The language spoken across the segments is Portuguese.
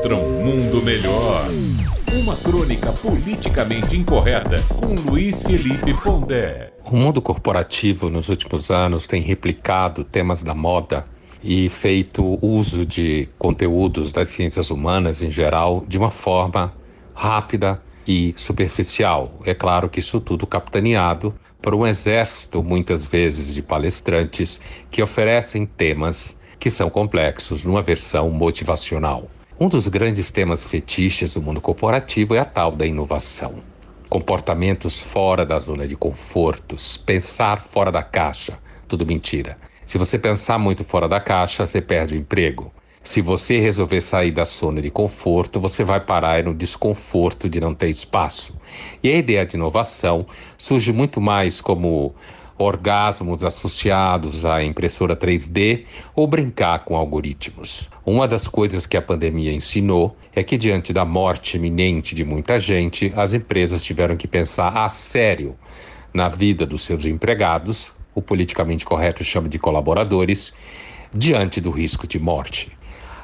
contra um mundo melhor. Uma crônica politicamente incorreta com Luiz Felipe Pondé. O mundo corporativo nos últimos anos tem replicado temas da moda e feito uso de conteúdos das ciências humanas em geral de uma forma rápida e superficial. É claro que isso tudo capitaneado por um exército, muitas vezes, de palestrantes que oferecem temas que são complexos numa versão motivacional. Um dos grandes temas fetiches do mundo corporativo é a tal da inovação. Comportamentos fora da zona de confortos, pensar fora da caixa, tudo mentira. Se você pensar muito fora da caixa, você perde o emprego. Se você resolver sair da zona de conforto, você vai parar no desconforto de não ter espaço. E a ideia de inovação surge muito mais como orgasmos associados à impressora 3D ou brincar com algoritmos. Uma das coisas que a pandemia ensinou é que, diante da morte iminente de muita gente, as empresas tiveram que pensar a sério na vida dos seus empregados, o politicamente correto chama de colaboradores, diante do risco de morte.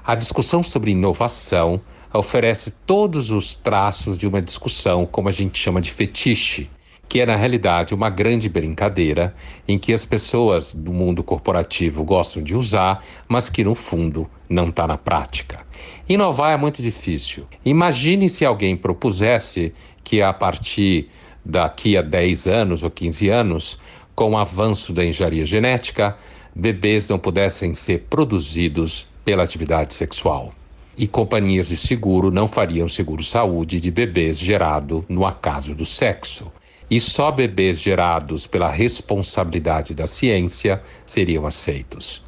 A discussão sobre inovação oferece todos os traços de uma discussão, como a gente chama de fetiche, que é na realidade uma grande brincadeira em que as pessoas do mundo corporativo gostam de usar, mas que no fundo não está na prática. Inovar é muito difícil. Imagine se alguém propusesse que a partir daqui a 10 anos ou 15 anos, com o avanço da engenharia genética, bebês não pudessem ser produzidos pela atividade sexual. E companhias de seguro não fariam seguro-saúde de bebês gerado no acaso do sexo e só bebês gerados pela responsabilidade da ciência seriam aceitos.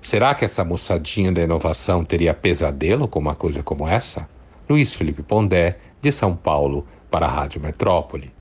Será que essa moçadinha da inovação teria pesadelo com uma coisa como essa? Luiz Felipe Pondé, de São Paulo, para a Rádio Metrópole.